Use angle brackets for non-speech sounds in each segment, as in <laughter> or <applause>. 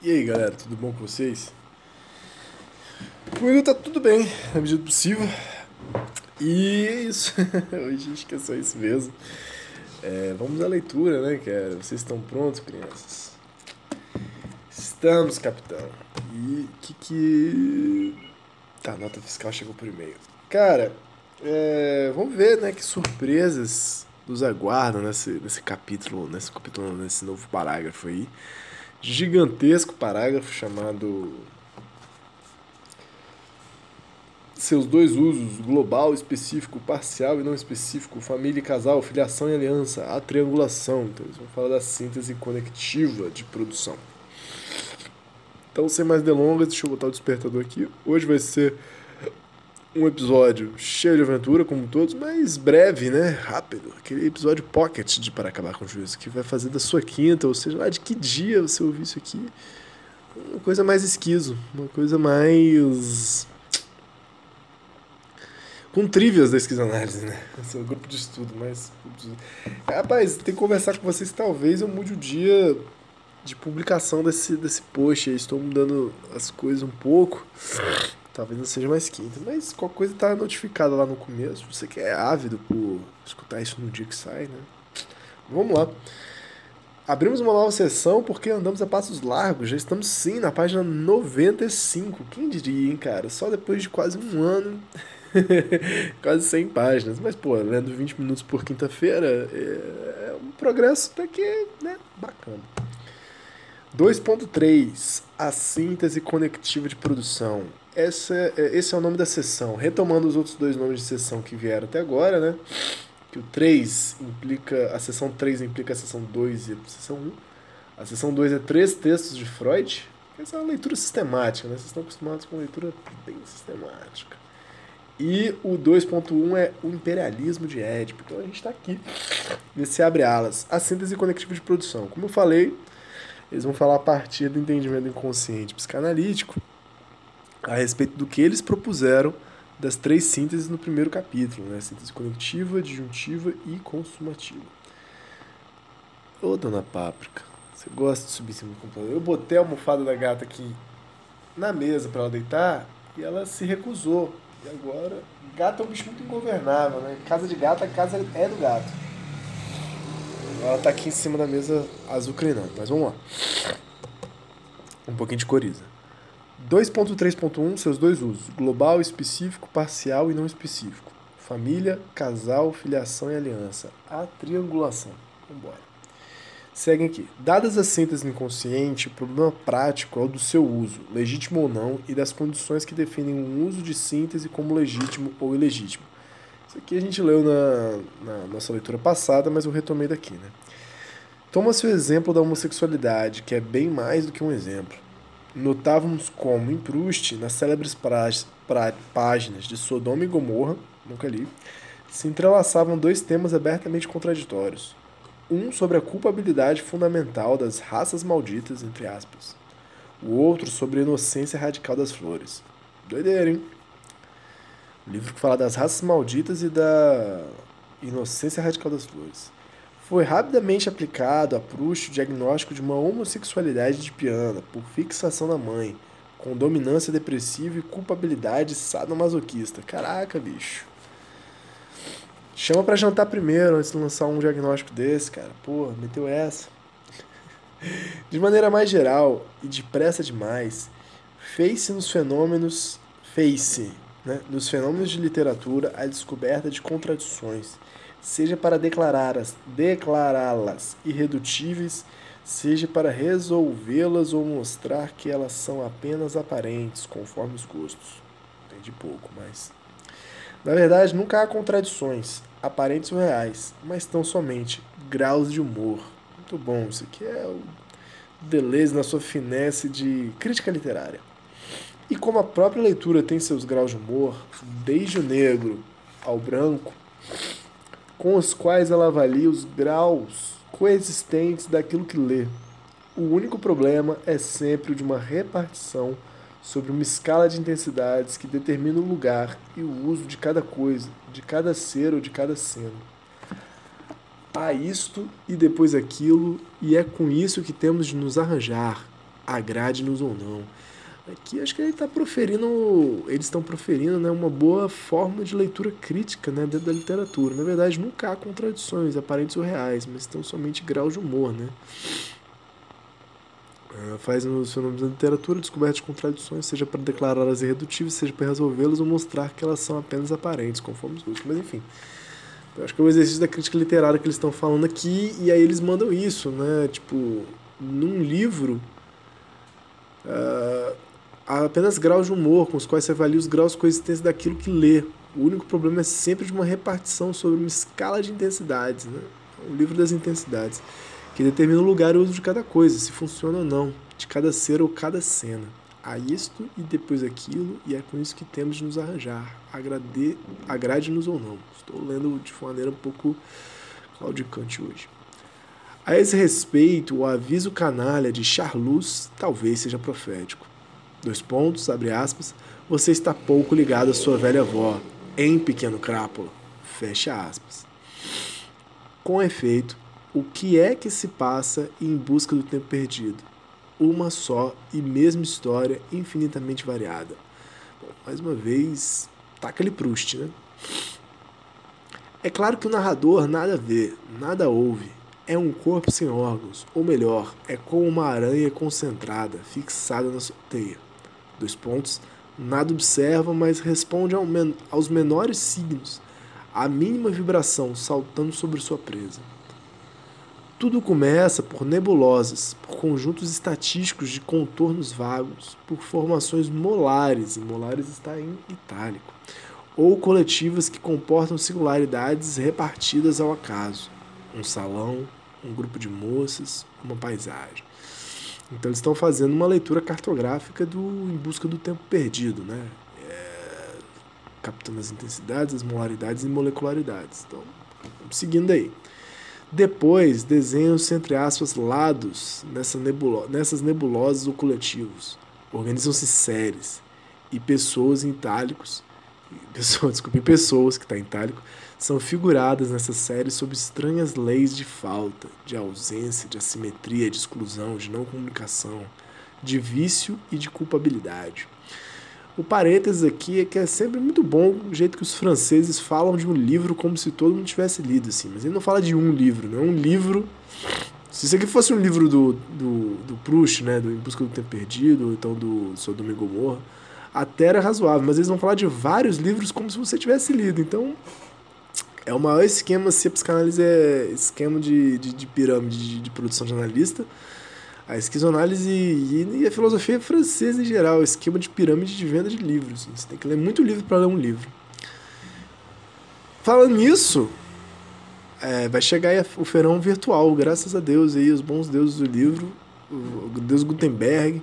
E aí galera, tudo bom com vocês? Comigo tá tudo bem, na medida do possível. E é isso. <laughs> Hoje acho que é só isso mesmo. É, vamos à leitura, né, cara? Vocês estão prontos, crianças? Estamos, capitão. E que que. Tá, a nota fiscal chegou por e-mail. Cara, é, vamos ver, né, que surpresas nos aguardam nesse, nesse capítulo, nesse capítulo, nesse novo parágrafo aí gigantesco parágrafo chamado seus dois usos, global, específico, parcial e não específico, família e casal, filiação e aliança, a triangulação. Então eles vão falar da síntese conectiva de produção. Então, sem mais delongas, deixa eu botar o despertador aqui. Hoje vai ser um episódio cheio de aventura, como todos, mas breve, né? Rápido. Aquele episódio pocket de Para Acabar com o Juízo, que vai fazer da sua quinta, ou seja, lá de que dia você ouviu isso aqui, uma coisa mais esquiso, uma coisa mais. com trivias da esquizoanálise, né? Esse é o grupo de estudo, mas. Rapaz, tem que conversar com vocês, talvez eu mude o dia de publicação desse, desse post. Estou mudando as coisas um pouco. Talvez não seja mais quinta, mas qualquer coisa tá notificada lá no começo. Você que é ávido por escutar isso no dia que sai, né? Vamos lá. Abrimos uma nova sessão porque andamos a passos largos. Já estamos sim na página 95. Quem diria, hein, cara? Só depois de quase um ano. <laughs> quase 100 páginas. Mas, pô, lendo 20 minutos por quinta-feira é um progresso até que, né, bacana. 2.3 A síntese conectiva de produção essa, é, esse é o nome da sessão. Retomando os outros dois nomes de sessão que vieram até agora, né? Que o 3 implica. A sessão 3 implica a sessão 2 e a sessão 1. A sessão 2 é três textos de Freud. Essa é uma leitura sistemática, né? Vocês estão acostumados com leitura bem sistemática. E o 2.1 é o imperialismo de Édipo. Então a gente está aqui nesse abre alas. A síntese conectiva de produção. Como eu falei, eles vão falar a partir do entendimento inconsciente psicanalítico a respeito do que eles propuseram das três sínteses no primeiro capítulo, né? Síntese conectiva, disjuntiva e consumativa. Ô, dona Páprica, você gosta de subir em cima do computador? Eu botei a almofada da gata aqui na mesa para ela deitar e ela se recusou. E agora, gato é um bicho muito ingovernável, né? Casa de gato, a casa é do gato. Ela tá aqui em cima da mesa azucrinando, mas vamos lá. Um pouquinho de coriza. 2.3.1, seus dois usos: global, específico, parcial e não específico. Família, casal, filiação e aliança. A triangulação. Vambora. Seguem aqui. Dadas as sínteses no inconsciente, o problema prático é o do seu uso, legítimo ou não, e das condições que definem um uso de síntese como legítimo ou ilegítimo. Isso aqui a gente leu na, na nossa leitura passada, mas eu retomei daqui. Né? Toma-se o exemplo da homossexualidade, que é bem mais do que um exemplo notávamos como em Proust, nas célebres páginas de Sodoma e Gomorra, nunca li, se entrelaçavam dois temas abertamente contraditórios. Um sobre a culpabilidade fundamental das raças malditas, entre aspas. O outro sobre a inocência radical das flores. Doideira, hein? Livro que fala das raças malditas e da inocência radical das flores. Foi rapidamente aplicado a Proust o diagnóstico de uma homossexualidade de piano por fixação na mãe, com dominância depressiva e culpabilidade sadomasoquista. Caraca, bicho. Chama para jantar primeiro antes de lançar um diagnóstico desse, cara. Pô, meteu essa. <laughs> De maneira mais geral e depressa demais, fez-se nos fenômenos, fez-se, né, nos fenômenos de literatura a descoberta de contradições seja para declará-las declará-las irredutíveis, seja para resolvê-las ou mostrar que elas são apenas aparentes, conforme os gostos. Entendi pouco, mas. Na verdade, nunca há contradições. aparentes ou reais, mas tão somente graus de humor. Muito bom, isso aqui é o Deleuze na sua finesse de crítica literária. E como a própria leitura tem seus graus de humor, desde o negro ao branco, com os quais ela avalia os graus coexistentes daquilo que lê. O único problema é sempre o de uma repartição sobre uma escala de intensidades que determina o lugar e o uso de cada coisa, de cada ser ou de cada cena. Há isto e depois aquilo, e é com isso que temos de nos arranjar, agrade-nos ou não. Aqui acho que ele está proferindo, eles estão proferindo né, uma boa forma de leitura crítica né, dentro da literatura. Na verdade, nunca há contradições aparentes ou reais, mas estão somente graus de humor. Né? Uh, faz nos fenômenos da literatura descoberta de contradições, seja para declará-las irredutíveis, seja para resolvê-las ou mostrar que elas são apenas aparentes, conforme os gostos. Mas enfim, eu acho que é o exercício da crítica literária que eles estão falando aqui, e aí eles mandam isso, né? Tipo, num livro. Uh, há apenas graus de humor com os quais se avalia os graus de coexistência daquilo que lê. O único problema é sempre de uma repartição sobre uma escala de intensidades, né? o livro das intensidades, que determina o lugar e o uso de cada coisa, se funciona ou não, de cada ser ou cada cena. Há isto e depois aquilo, e é com isso que temos de nos arranjar, agrade-nos ou não. Estou lendo de maneira um pouco claudicante hoje. A esse respeito, o aviso canalha de Charlus talvez seja profético dois pontos, abre aspas, você está pouco ligado à sua velha avó, em pequeno crápula, fecha aspas. Com efeito, o que é que se passa em busca do tempo perdido? Uma só e mesma história infinitamente variada. Bom, mais uma vez, tá aquele Proust, né? É claro que o narrador nada vê, nada ouve, é um corpo sem órgãos, ou melhor, é como uma aranha concentrada, fixada na sua teia dois pontos, nada observa, mas responde ao men aos menores signos, a mínima vibração saltando sobre sua presa. Tudo começa por nebulosas, por conjuntos estatísticos de contornos vagos, por formações molares, e molares está em itálico, ou coletivas que comportam singularidades repartidas ao acaso. Um salão, um grupo de moças, uma paisagem. Então eles estão fazendo uma leitura cartográfica do Em Busca do Tempo Perdido, né? É, captando as intensidades, as molaridades e molecularidades. Então, seguindo aí. Depois, desenham-se, entre aspas, lados nessa nebulo nessas nebulosas ou coletivos. Organizam-se séries e pessoas em itálicos, pessoas, <laughs> desculpe, pessoas que está em itálico, são figuradas nessa série sob estranhas leis de falta, de ausência, de assimetria, de exclusão, de não comunicação, de vício e de culpabilidade. O parênteses aqui é que é sempre muito bom o jeito que os franceses falam de um livro como se todo mundo tivesse lido, assim. Mas ele não fala de um livro, não é um livro. Se isso aqui fosse um livro do, do, do Proust, né, do Em Busca do Tempo Perdido, ou então do Sodoma e Gomorra, até era razoável, mas eles vão falar de vários livros como se você tivesse lido. Então, é o maior esquema, se a psicanálise é esquema de, de, de pirâmide de, de, produção de analista, a esquizoanálise e, e, a filosofia francesa em geral, esquema de pirâmide de venda de livros. Você tem que ler muito livro para ler um livro. Falando nisso, é, vai chegar o feirão virtual, graças a Deus, aí, os bons deuses do livro, o Deus Gutenberg.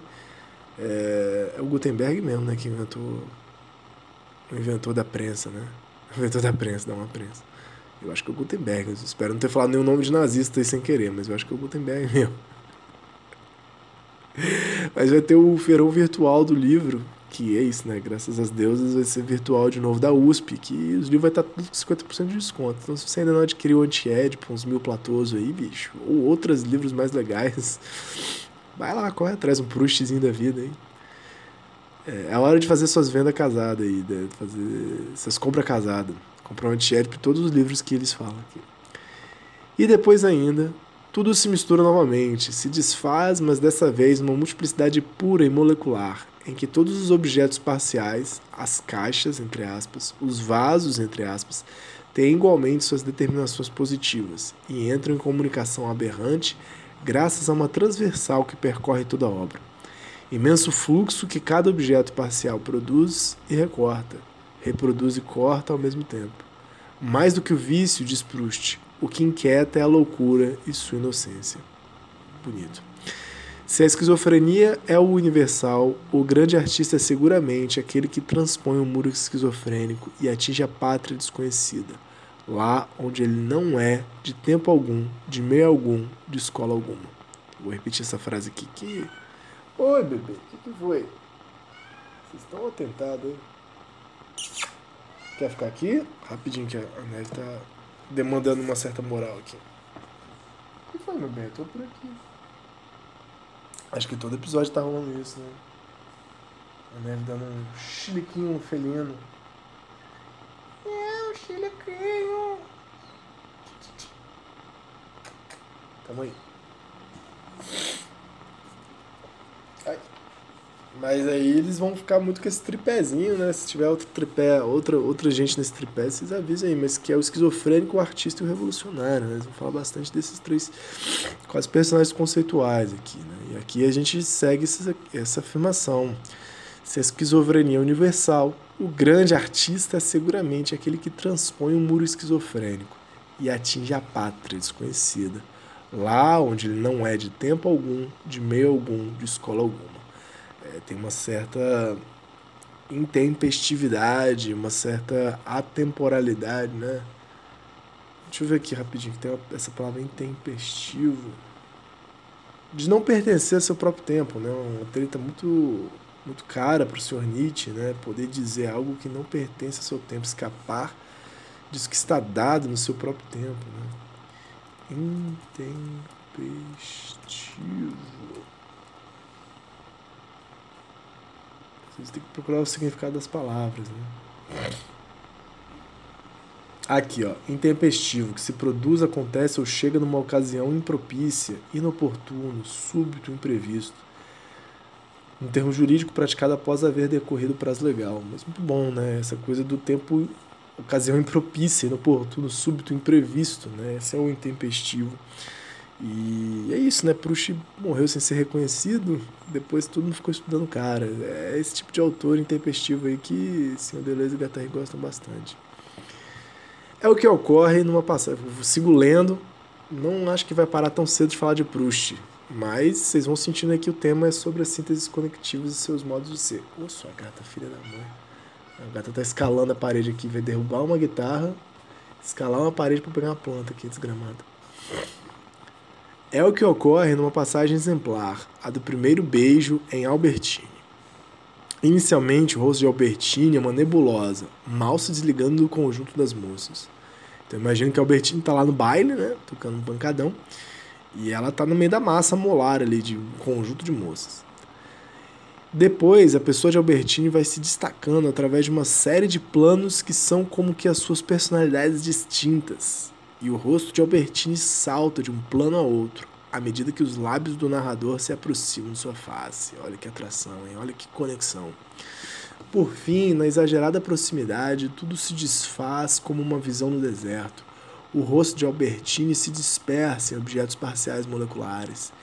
É, é, o Gutenberg mesmo, né, que inventou o inventor da prensa, né? <laughs> O inventor da prensa, da uma prensa. Eu acho que é o Gutenberg. Espero não ter falado nenhum nome de nazista aí sem querer, mas eu acho que é o Gutenberg <laughs> mesmo. Mas vai ter o feirão virtual do livro, que é isso, né? Graças às deusas vai ser virtual de novo da USP, que os livros vai estar tudo com 50% de desconto. Então se você ainda não adquiriu o Anti-Ed por uns mil platôs aí, bicho, ou outros livros mais legais, <laughs> vai lá, corre atrás, um Proustzinho da vida aí. É, é a hora de fazer suas vendas casadas aí, de fazer suas compras casadas. Comprar um antiério para todos os livros que eles falam aqui. E depois ainda, tudo se mistura novamente, se desfaz, mas dessa vez numa multiplicidade pura e molecular, em que todos os objetos parciais, as caixas, entre aspas, os vasos, entre aspas, têm igualmente suas determinações positivas e entram em comunicação aberrante graças a uma transversal que percorre toda a obra. Imenso fluxo que cada objeto parcial produz e recorta, reproduz e corta ao mesmo tempo. Mais do que o vício, diz Proust, o que inquieta é a loucura e sua inocência. Bonito. Se a esquizofrenia é o universal, o grande artista é seguramente aquele que transpõe o muro esquizofrênico e atinge a pátria desconhecida, lá onde ele não é de tempo algum, de meio algum, de escola alguma. Vou repetir essa frase aqui que. Oi, bebê, o que, que foi? Vocês estão atentados, hein? Quer ficar aqui? Rapidinho que a Neve tá demandando uma certa moral aqui. O que foi, meu bem? Eu tô por aqui. Acho que todo episódio tá rolando isso, né? A Neve dando um chiliquinho felino. Chiliquinho. Tamo aí. Ai. Mas aí eles vão ficar muito com esse tripézinho, né? Se tiver outro tripé, outra, outra gente nesse tripé, vocês avisem aí. Mas que é o esquizofrênico, o artista e o revolucionário, né? Eles vão falar bastante desses três quase personagens conceituais aqui, né? E aqui a gente segue essa, essa afirmação. Se a esquizofrenia é universal, o grande artista é seguramente aquele que transpõe o um muro esquizofrênico e atinge a pátria desconhecida, lá onde ele não é de tempo algum, de meio algum, de escola alguma é, tem uma certa intempestividade, uma certa atemporalidade, né? Deixa eu ver aqui rapidinho, que tem uma, essa palavra intempestivo. De não pertencer ao seu próprio tempo, né? Uma treta muito, muito cara para o senhor Nietzsche, né? Poder dizer algo que não pertence ao seu tempo, escapar disso que está dado no seu próprio tempo, né? Intempestivo. Vocês têm que procurar o significado das palavras. Né? Aqui, ó. Intempestivo, que se produz, acontece ou chega numa ocasião impropícia, inoportuno, súbito, imprevisto. Um termo jurídico praticado após haver decorrido o prazo legal. Mas muito bom, né? Essa coisa do tempo, ocasião impropícia, inoportuno, súbito, imprevisto, né? Esse é o intempestivo. E é isso, né? Proust morreu sem ser reconhecido, depois todo mundo ficou estudando o cara. É esse tipo de autor intempestivo aí que Senhor Deleuze e Guattari gostam bastante. É o que ocorre numa passagem. Eu sigo lendo, não acho que vai parar tão cedo de falar de Proust, mas vocês vão sentindo aqui que o tema é sobre as sínteses conectivas e seus modos de ser. Ô, sua gata, filha da mãe. A gata tá escalando a parede aqui, vai derrubar uma guitarra, escalar uma parede para pegar uma planta aqui, desgramada. É o que ocorre numa passagem exemplar, a do primeiro beijo em Albertine. Inicialmente, o rosto de Albertine é uma nebulosa, mal se desligando do conjunto das moças. Então imagina que Albertine está lá no baile, né, tocando um pancadão, e ela está no meio da massa molar ali de um conjunto de moças. Depois, a pessoa de Albertine vai se destacando através de uma série de planos que são como que as suas personalidades distintas, e o rosto de Albertine salta de um plano a outro, à medida que os lábios do narrador se aproximam de sua face. Olha que atração, hein? Olha que conexão. Por fim, na exagerada proximidade, tudo se desfaz como uma visão no deserto. O rosto de Albertine se dispersa em objetos parciais moleculares,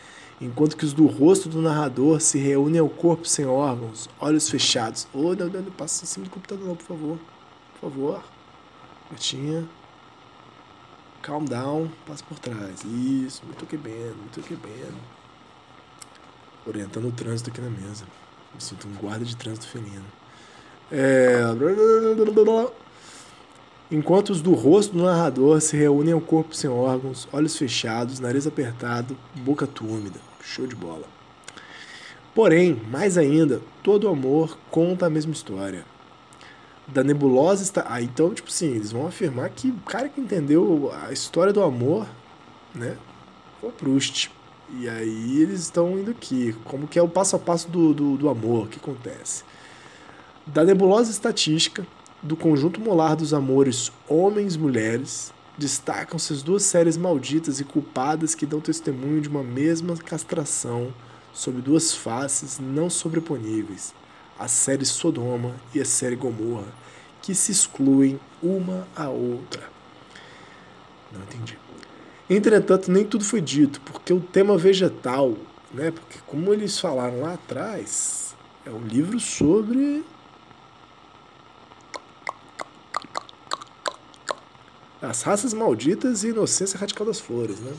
enquanto que os do rosto do narrador se reúnem ao corpo sem órgãos, olhos fechados. Oh, não, não, não passa em cima do computador, não, por favor. Por favor. Gatinha. Calm down, passa por trás. Isso, muito que bem, muito que bem. Orientando o trânsito aqui na mesa. Me sinto um guarda de trânsito felino. É... Enquanto os do rosto do narrador se reúnem ao corpo sem órgãos, olhos fechados, nariz apertado, boca túmida. Show de bola. Porém, mais ainda, todo amor conta a mesma história da nebulosa está. Ah, então, tipo assim, eles vão afirmar que o cara que entendeu a história do amor, né, foi Proust. E aí eles estão indo aqui, como que é o passo a passo do, do, do amor, o que acontece. Da nebulosa estatística, do conjunto molar dos amores homens-mulheres, destacam-se as duas séries malditas e culpadas que dão testemunho de uma mesma castração sob duas faces não sobreponíveis a série Sodoma e a série Gomorra, que se excluem uma a outra. Não entendi. Entretanto, nem tudo foi dito, porque o tema vegetal, né, porque como eles falaram lá atrás, é um livro sobre as raças malditas e inocência radical das flores. Né?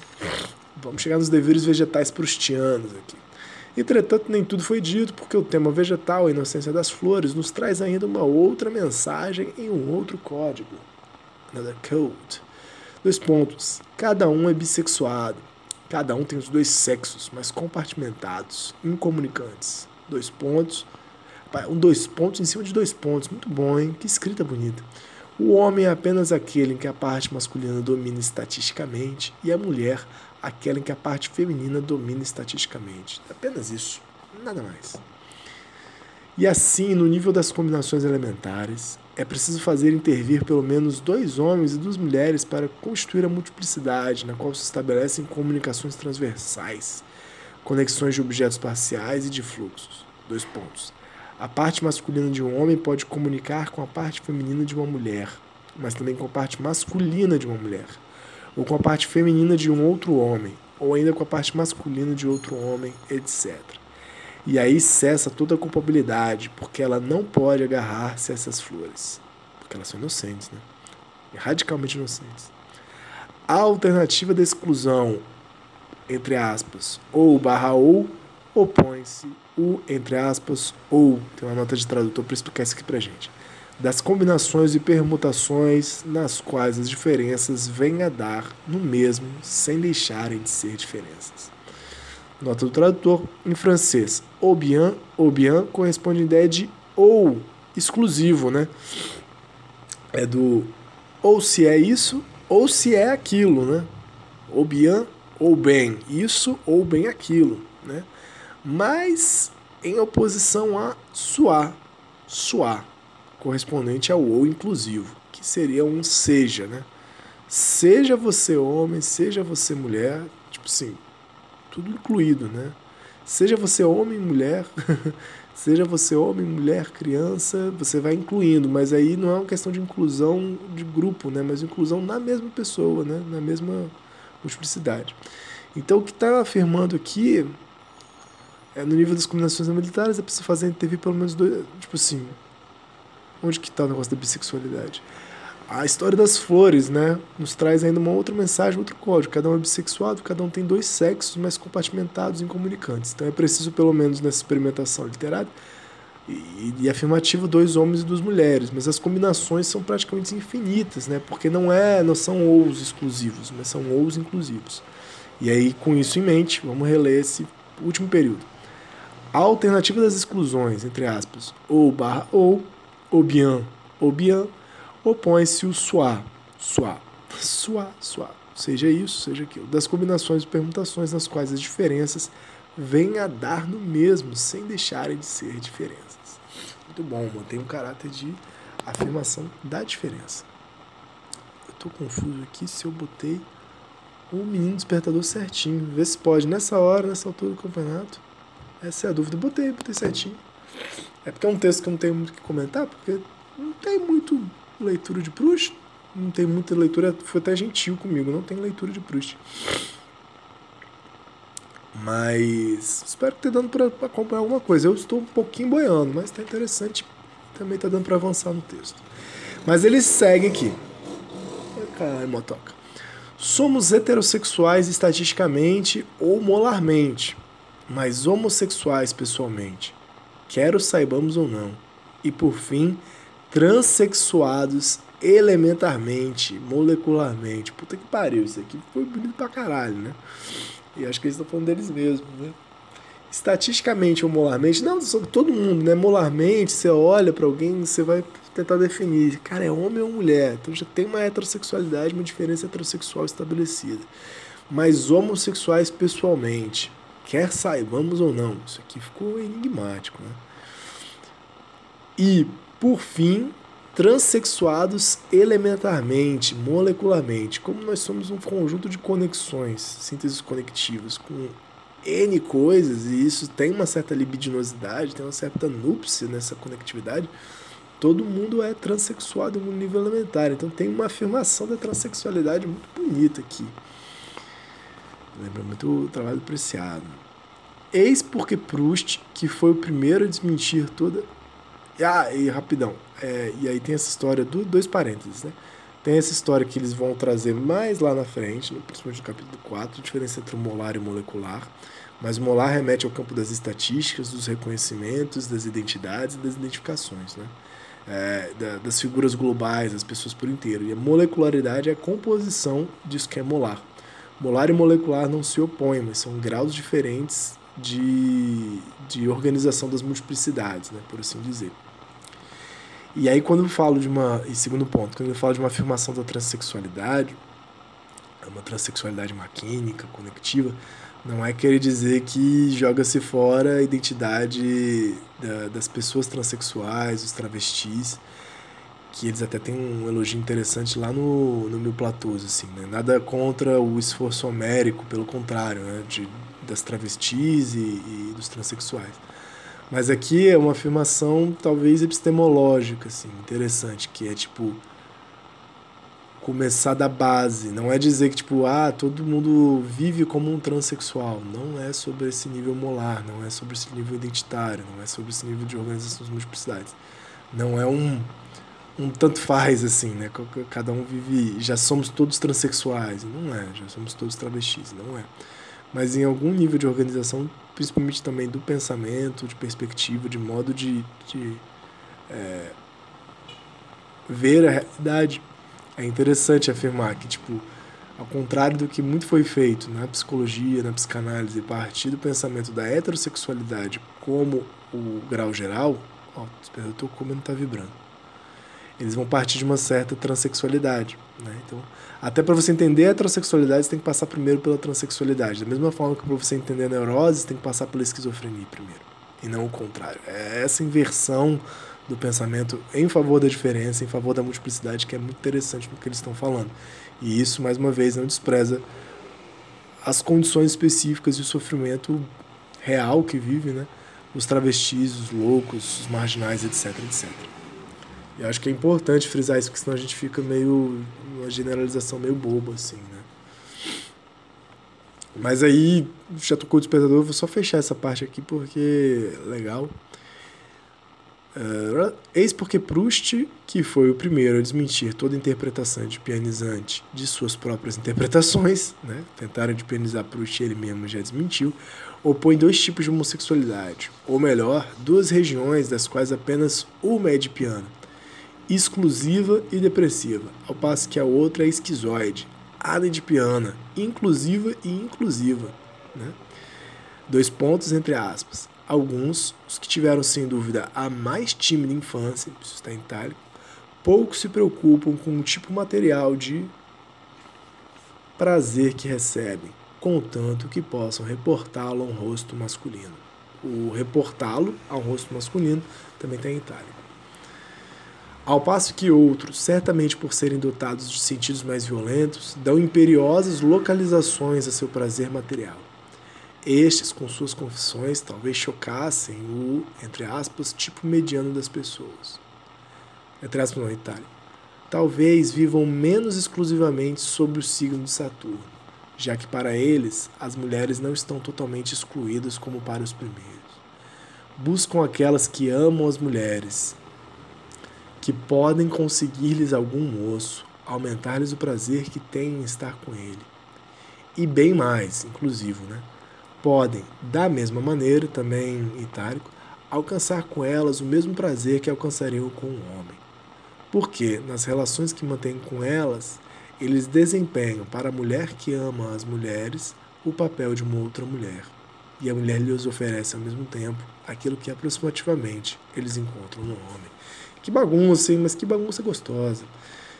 Vamos chegar nos deveres vegetais prustianos aqui. Entretanto, nem tudo foi dito, porque o tema vegetal, a inocência das flores, nos traz ainda uma outra mensagem em um outro código. Another code. Dois pontos. Cada um é bissexuado. Cada um tem os dois sexos, mas compartimentados, incomunicantes. Dois pontos. Um dois pontos em cima de dois pontos. Muito bom, hein? Que escrita bonita. O homem é apenas aquele em que a parte masculina domina estatisticamente e a mulher aquela em que a parte feminina domina estatisticamente. Apenas isso, nada mais. E assim, no nível das combinações elementares, é preciso fazer intervir pelo menos dois homens e duas mulheres para constituir a multiplicidade, na qual se estabelecem comunicações transversais, conexões de objetos parciais e de fluxos. Dois pontos. A parte masculina de um homem pode comunicar com a parte feminina de uma mulher, mas também com a parte masculina de uma mulher ou com a parte feminina de um outro homem, ou ainda com a parte masculina de outro homem, etc. E aí cessa toda a culpabilidade, porque ela não pode agarrar-se a essas flores, porque elas são inocentes, né? radicalmente inocentes. A alternativa da exclusão, entre aspas, ou barra ou, opõe-se o, entre aspas, ou, tem uma nota de tradutor para explicar isso aqui pra gente das combinações e permutações nas quais as diferenças vêm a dar no mesmo sem deixarem de ser diferenças. Nota do tradutor em francês. Ou bien, ou bien corresponde à ideia de ou exclusivo, né? É do ou se é isso ou se é aquilo, né? Ou bien ou bem isso ou bem aquilo, né? Mas em oposição a suar, suar correspondente ao ou inclusivo, que seria um seja, né? Seja você homem, seja você mulher, tipo assim, tudo incluído, né? Seja você homem, mulher, <laughs> seja você homem, mulher, criança, você vai incluindo, mas aí não é uma questão de inclusão de grupo, né? Mas inclusão na mesma pessoa, né? Na mesma multiplicidade. Então o que está afirmando aqui é no nível das combinações militares é preciso fazer intervir pelo menos dois, tipo assim, Onde que está o negócio da bissexualidade? A história das flores, né, nos traz ainda uma outra mensagem, outro código. Cada um é bissexuado, cada um tem dois sexos, mas compartimentados e incomunicantes. Então é preciso, pelo menos nessa experimentação literária e, e afirmativo, dois homens e duas mulheres. Mas as combinações são praticamente infinitas, né, porque não é, não são ous exclusivos, mas são ous inclusivos. E aí, com isso em mente, vamos reler esse último período. A alternativa das exclusões, entre aspas, ou barra ou, Obian, Obian, opõe-se o suá, suá, suá, suá, seja isso, seja aquilo, das combinações e permutações nas quais as diferenças vêm a dar no mesmo, sem deixarem de ser diferenças. Muito bom, mantém um caráter de afirmação da diferença. Eu estou confuso aqui se eu botei o menino despertador certinho. Vê se pode nessa hora, nessa altura do campeonato. Essa é a dúvida. Botei, botei certinho. É porque é um texto que eu não tenho muito o que comentar, porque não tem muito leitura de Proust, não tem muita leitura, foi até gentil comigo, não tem leitura de Proust. Mas espero que tenha dando para acompanhar alguma coisa. Eu estou um pouquinho boiando, mas está interessante. Também está dando para avançar no texto. Mas eles seguem aqui. Caralho, motoca. Somos heterossexuais estatisticamente ou molarmente, mas homossexuais pessoalmente quer o saibamos ou não. E por fim, transexuados elementarmente, molecularmente. Puta que pariu, isso aqui foi bonito pra caralho, né? E acho que eles estão falando deles mesmos, né? Estatisticamente ou molarmente, não, sobre todo mundo, né? Molarmente, você olha para alguém, você vai tentar definir, cara, é homem ou mulher. Então já tem uma heterossexualidade, uma diferença heterossexual estabelecida. Mas homossexuais pessoalmente, quer saibamos ou não. Isso aqui ficou enigmático. Né? E, por fim, transexuados elementarmente, molecularmente. Como nós somos um conjunto de conexões, sínteses conectivas, com N coisas, e isso tem uma certa libidinosidade, tem uma certa núpcia nessa conectividade, todo mundo é transexuado no nível elementar. Então tem uma afirmação da transexualidade muito bonita aqui. Lembra muito o trabalho do Preciado. Eis porque Proust, que foi o primeiro a desmentir toda. Ah, e rapidão. É, e aí tem essa história do dois parênteses, né? Tem essa história que eles vão trazer mais lá na frente, principalmente no capítulo 4, a diferença entre o molar e o molecular. Mas o molar remete ao campo das estatísticas, dos reconhecimentos, das identidades e das identificações, né? É, da, das figuras globais, das pessoas por inteiro. E a molecularidade é a composição disso que é molar. Molar e molecular não se opõem, mas são graus diferentes de, de organização das multiplicidades, né, por assim dizer. E aí quando eu falo de uma, e segundo ponto, quando eu falo de uma afirmação da transexualidade, é uma transexualidade maquínica, conectiva, não é querer dizer que joga-se fora a identidade da, das pessoas transexuais, os travestis, que eles até têm um elogio interessante lá no, no Mil Platôs, assim, né? Nada contra o esforço homérico, pelo contrário, né? De, das travestis e, e dos transexuais. Mas aqui é uma afirmação talvez epistemológica, assim, interessante, que é tipo começar da base. Não é dizer que, tipo, ah, todo mundo vive como um transexual. Não é sobre esse nível molar, não é sobre esse nível identitário, não é sobre esse nível de organização de multiplicidades. Não é um, um tanto faz, assim, né? Cada um vive. Já somos todos transexuais. Não é, já somos todos travestis, não é. Mas em algum nível de organização, principalmente também do pensamento, de perspectiva, de modo de, de é, ver a realidade é interessante afirmar que, tipo, ao contrário do que muito foi feito na psicologia, na psicanálise, partir do pensamento da heterossexualidade como o grau geral, ó, espera, eu tô comendo tá vibrando. Eles vão partir de uma certa transexualidade, né? Então, até para você entender a heterossexualidade, você tem que passar primeiro pela transexualidade. Da mesma forma que para você entender a neurose, você tem que passar pela esquizofrenia primeiro, e não o contrário. É essa inversão do pensamento em favor da diferença, em favor da multiplicidade, que é muito interessante no que eles estão falando. E isso, mais uma vez, não despreza as condições específicas de sofrimento real que vive, né? Os travestis, os loucos, os marginais, etc, etc. E acho que é importante frisar isso, porque senão a gente fica meio. uma generalização meio boba, assim, né? Mas aí, já tocou o despertador, vou só fechar essa parte aqui porque é legal. Uh, eis porque Proust, que foi o primeiro a desmentir toda interpretação de pianizante de suas próprias interpretações, né? tentaram de pianizar Proust ele mesmo já desmentiu, opõe dois tipos de homossexualidade, ou melhor, duas regiões das quais apenas uma é de piano, exclusiva e depressiva, ao passo que a outra é esquizoide, piana, inclusiva e inclusiva. Né? Dois pontos entre aspas. Alguns, os que tiveram sem dúvida a mais tímida infância, isso está em itálico, pouco se preocupam com o tipo material de prazer que recebem, contanto que possam reportá-lo a um rosto masculino. O reportá-lo a um rosto masculino também está em itálico. Ao passo que outros, certamente por serem dotados de sentidos mais violentos, dão imperiosas localizações a seu prazer material. Estes, com suas confissões, talvez chocassem o, entre aspas, tipo mediano das pessoas. Entre aspas, não, Itália. Talvez vivam menos exclusivamente sob o signo de Saturno, já que para eles as mulheres não estão totalmente excluídas como para os primeiros. Buscam aquelas que amam as mulheres, que podem conseguir-lhes algum moço, aumentar-lhes o prazer que têm em estar com ele. E bem mais, inclusive, né? podem, da mesma maneira, também itálico, alcançar com elas o mesmo prazer que alcançariam com um homem. Porque, nas relações que mantêm com elas, eles desempenham para a mulher que ama as mulheres o papel de uma outra mulher, e a mulher lhes oferece ao mesmo tempo aquilo que aproximativamente eles encontram no homem. Que bagunça, hein? Mas que bagunça gostosa.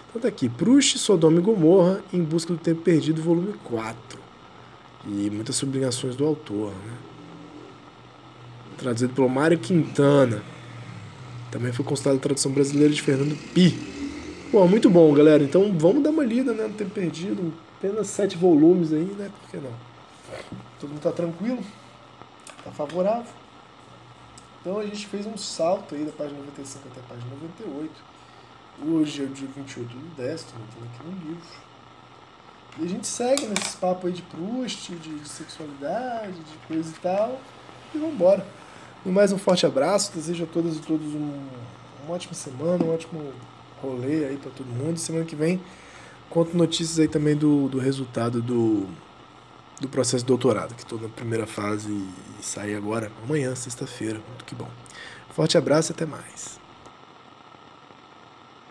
Então tá aqui, Proust, Sodoma e Gomorra, Em Busca do Tempo Perdido, volume 4 e muitas sublinhações do autor. Né? Traduzido pelo Mário Quintana. Também foi considerado a tradução brasileira de Fernando Pi. Pô, muito bom, galera. Então vamos dar uma lida, né? Não ter perdido. Apenas sete volumes aí, né? Por que não? Todo mundo tá tranquilo? Tá favorável? Então a gente fez um salto aí da página 95 até a página 98. Hoje é o dia 28 do 10, estou aqui no livro. E a gente segue nesses papos aí de Proust, de sexualidade, de coisa e tal. E vambora. E mais um forte abraço. Desejo a todas e todos um, uma ótima semana, um ótimo rolê aí para todo mundo. Semana que vem conto notícias aí também do, do resultado do, do processo de doutorado, que estou na primeira fase e sai agora, amanhã, sexta-feira. Muito que bom. Forte abraço e até mais.